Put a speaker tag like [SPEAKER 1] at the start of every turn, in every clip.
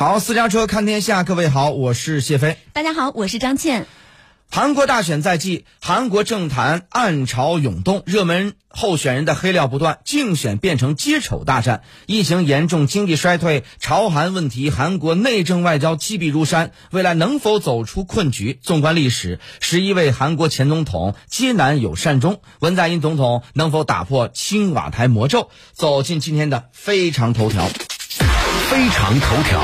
[SPEAKER 1] 好，私家车看天下，各位好，我是谢飞。
[SPEAKER 2] 大家好，我是张倩。
[SPEAKER 1] 韩国大选在即，韩国政坛暗潮涌动，热门候选人的黑料不断，竞选变成接丑大战。疫情严重，经济衰退，朝韩问题，韩国内政外交积弊如山，未来能否走出困局？纵观历史，十一位韩国前总统皆难有善终，文在寅总统能否打破青瓦台魔咒？走进今天的非常头条。
[SPEAKER 3] 非常头条。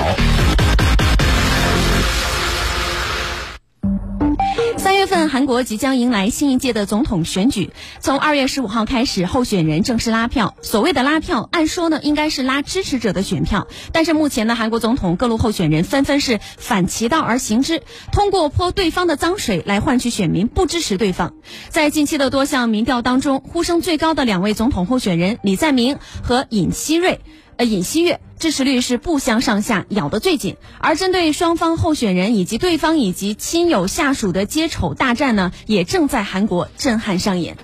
[SPEAKER 2] 三月份，韩国即将迎来新一届的总统选举。从二月十五号开始，候选人正式拉票。所谓的拉票，按说呢，应该是拉支持者的选票。但是目前呢，韩国总统各路候选人纷纷是反其道而行之，通过泼对方的脏水来换取选民不支持对方。在近期的多项民调当中，呼声最高的两位总统候选人李在明和尹锡瑞。呃，尹锡悦支持率是不相上下，咬得最紧。而针对双方候选人以及对方以及亲友下属的接丑大战呢，也正在韩国震撼上演。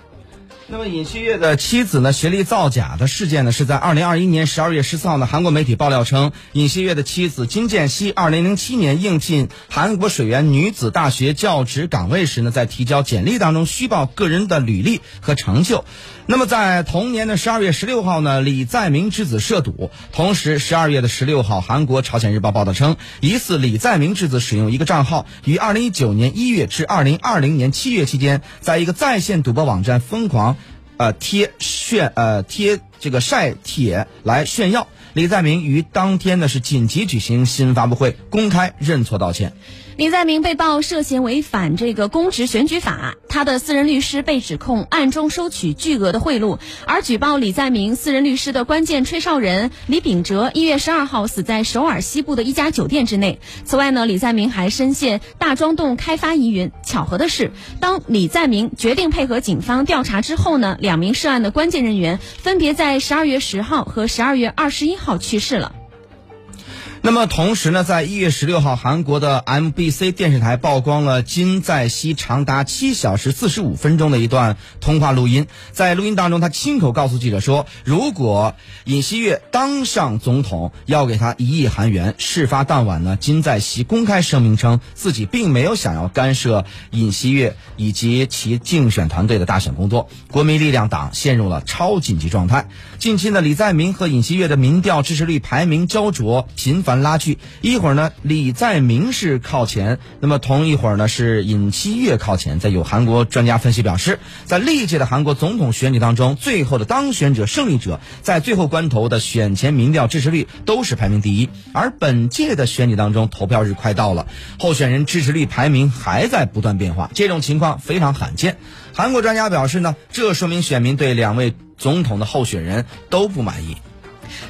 [SPEAKER 1] 那么尹锡悦的妻子呢？学历造假的事件呢，是在二零二一年十二月十四号呢，韩国媒体爆料称，尹锡悦的妻子金建熙二零零七年应聘韩国水源女子大学教职岗位时呢，在提交简历当中虚报个人的履历和成就。那么在同年的十二月十六号呢，李在明之子涉赌。同时，十二月的十六号，韩国朝鲜日报报道称，疑似李在明之子使用一个账号，于二零一九年一月至二零二零年七月期间，在一个在线赌博网站疯狂。呃，贴炫呃贴这个晒帖来炫耀。李在明于当天呢是紧急举行新闻发布会，公开认错道歉。
[SPEAKER 2] 李在明被曝涉嫌违反这个公职选举法，他的私人律师被指控暗中收取巨额的贿赂。而举报李在明私人律师的关键吹哨人李秉哲，一月十二号死在首尔西部的一家酒店之内。此外呢，李在明还深陷大庄洞开发疑云。巧合的是，当李在明决定配合警方调查之后呢，两名涉案的关键人员分别在十二月十号和十二月二十一号去世了。
[SPEAKER 1] 那么同时呢，在一月十六号，韩国的 MBC 电视台曝光了金在熙长达七小时四十五分钟的一段通话录音。在录音当中，他亲口告诉记者说：“如果尹锡悦当上总统，要给他一亿韩元。”事发当晚呢，金在熙公开声明称自己并没有想要干涉尹锡悦以及其竞选团队的大选工作。国民力量党陷入了超紧急状态。近期呢，李在明和尹锡悦的民调支持率排名焦灼，频繁。拉锯，一会儿呢，李在明是靠前，那么同一会儿呢是尹锡悦靠前。在有韩国专家分析表示，在历届的韩国总统选举当中，最后的当选者、胜利者在最后关头的选前民调支持率都是排名第一。而本届的选举当中，投票日快到了，候选人支持率排名还在不断变化，这种情况非常罕见。韩国专家表示呢，这说明选民对两位总统的候选人都不满意。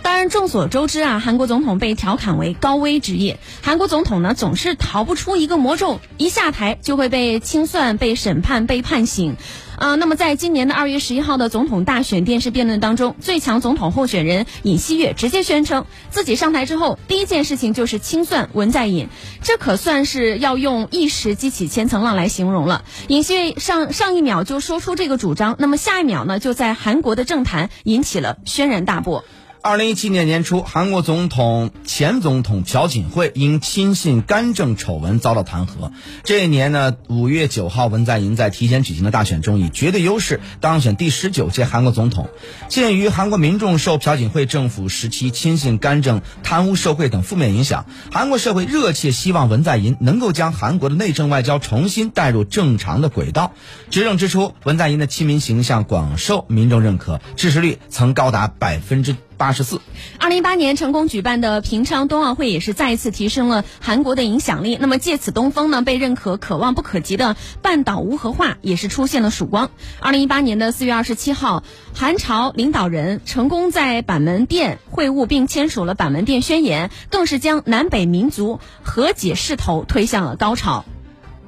[SPEAKER 2] 当然，众所周知啊，韩国总统被调侃为高危职业。韩国总统呢，总是逃不出一个魔咒，一下台就会被清算、被审判、被判刑。啊，那么在今年的二月十一号的总统大选电视辩论当中，最强总统候选人尹锡悦直接宣称，自己上台之后第一件事情就是清算文在寅，这可算是要用一石激起千层浪来形容了。尹锡悦上上一秒就说出这个主张，那么下一秒呢，就在韩国的政坛引起了轩然大波。
[SPEAKER 1] 二零一七年年初，韩国总统前总统朴槿惠因亲信干政丑闻遭到弹劾。这一年呢，五月九号，文在寅在提前举行的大选中以绝对优势当选第十九届韩国总统。鉴于韩国民众受朴槿惠政府时期亲信干政、贪污受贿等负面影响，韩国社会热切希望文在寅能够将韩国的内政外交重新带入正常的轨道。执政之初，文在寅的亲民形象广受民众认可，支持率曾高达百分之。八十四。
[SPEAKER 2] 二零一八年成功举办的平昌冬奥会也是再一次提升了韩国的影响力。那么借此东风呢被认可可望不可及的半岛无核化也是出现了曙光。二零一八年的四月二十七号，韩朝领导人成功在板门店会晤并签署了板门店宣言，更是将南北民族和解势头推向了高潮。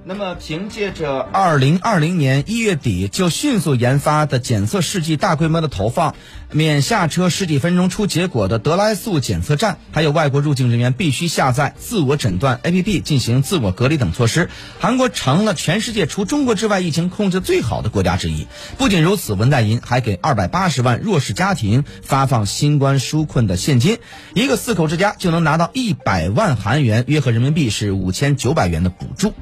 [SPEAKER 1] 那么，凭借着二零二零年一月底就迅速研发的检测试剂大规模的投放，免下车十几分钟出结果的得来速检测站，还有外国入境人员必须下载自我诊断 APP 进行自我隔离等措施，韩国成了全世界除中国之外疫情控制最好的国家之一。不仅如此，文在寅还给二百八十万弱势家庭发放新冠纾困的现金，一个四口之家就能拿到一百万韩元，约合人民币是五千九百元的补助。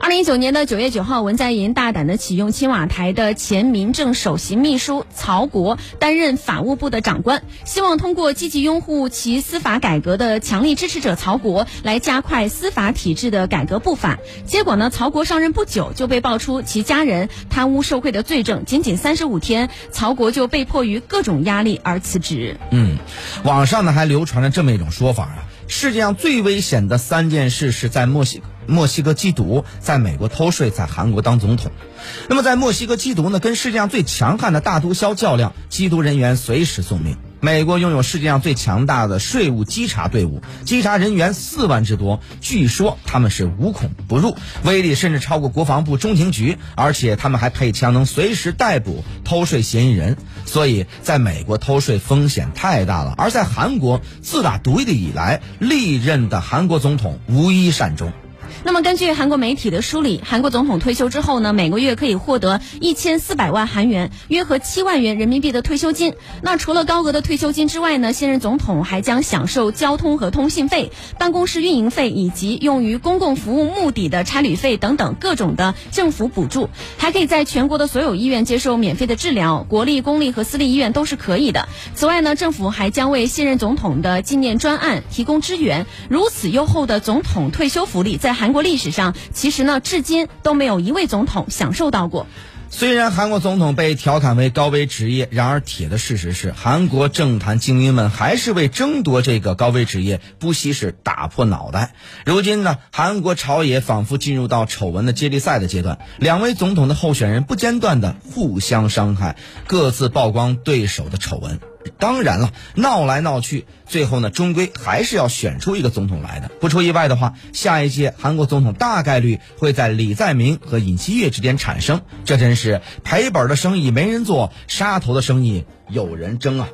[SPEAKER 2] 二零一九年的九月九号，文在寅大胆的启用青瓦台的前民政首席秘书曹国担任法务部的长官，希望通过积极拥护其司法改革的强力支持者曹国来加快司法体制的改革步伐。结果呢，曹国上任不久就被爆出其家人贪污受贿的罪证，仅仅三十五天，曹国就被迫于各种压力而辞职。
[SPEAKER 1] 嗯，网上呢还流传着这么一种说法啊，世界上最危险的三件事是在墨西墨西哥缉毒，在美国偷税，在韩国当总统。那么在墨西哥缉毒呢，跟世界上最强悍的大毒枭较量，缉毒人员随时送命。美国拥有世界上最强大的税务稽查队伍，稽查人员四万之多，据说他们是无孔不入，威力甚至超过国防部中情局，而且他们还配枪，能随时逮捕偷税嫌疑人。所以，在美国偷税风险太大了，而在韩国，自打独立以来，历任的韩国总统无一善终。
[SPEAKER 2] 那么，根据韩国媒体的梳理，韩国总统退休之后呢，每个月可以获得一千四百万韩元，约合七万元人民币的退休金。那除了高额的退休金之外呢，现任总统还将享受交通和通信费、办公室运营费以及用于公共服务目的的差旅费等等各种的政府补助，还可以在全国的所有医院接受免费的治疗，国立、公立和私立医院都是可以的。此外呢，政府还将为现任总统的纪念专案提供支援。如此优厚的总统退休福利，在韩国历史上，其实呢，至今都没有一位总统享受到过。
[SPEAKER 1] 虽然韩国总统被调侃为高危职业，然而铁的事实是，韩国政坛精英们还是为争夺这个高危职业不惜是打破脑袋。如今呢，韩国朝野仿佛进入到丑闻的接力赛的阶段，两位总统的候选人不间断的互相伤害，各自曝光对手的丑闻。当然了，闹来闹去，最后呢，终归还是要选出一个总统来的。不出意外的话，下一届韩国总统大概率会在李在明和尹锡悦之间产生。这真是赔本的生意没人做，杀头的生意有人争啊！